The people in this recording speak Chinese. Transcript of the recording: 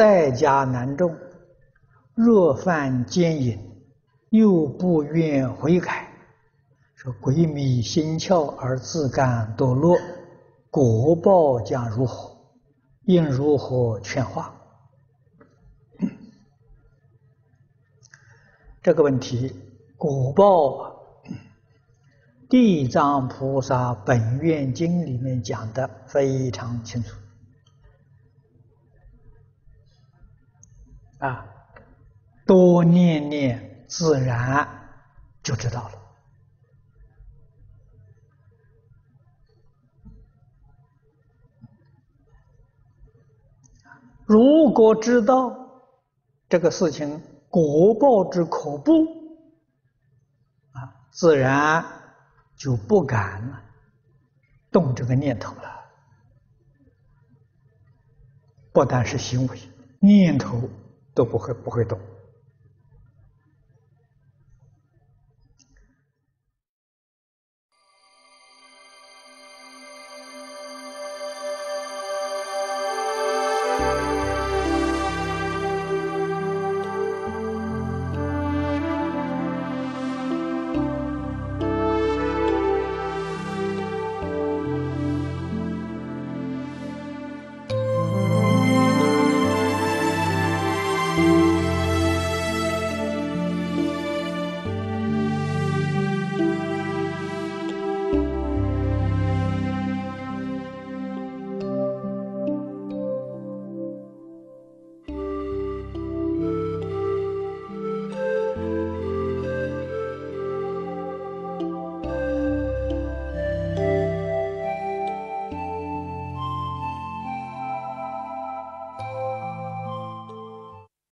在家难种，若犯奸淫，又不愿悔改，说鬼迷心窍而自甘堕落，果报将如何？应如何劝化？这个问题，果报，《地藏菩萨本愿经》里面讲的非常清楚。啊，多念念，自然就知道了。如果知道这个事情果报之可怖，啊，自然就不敢动这个念头了。不但是行为，念头。都不会不会动。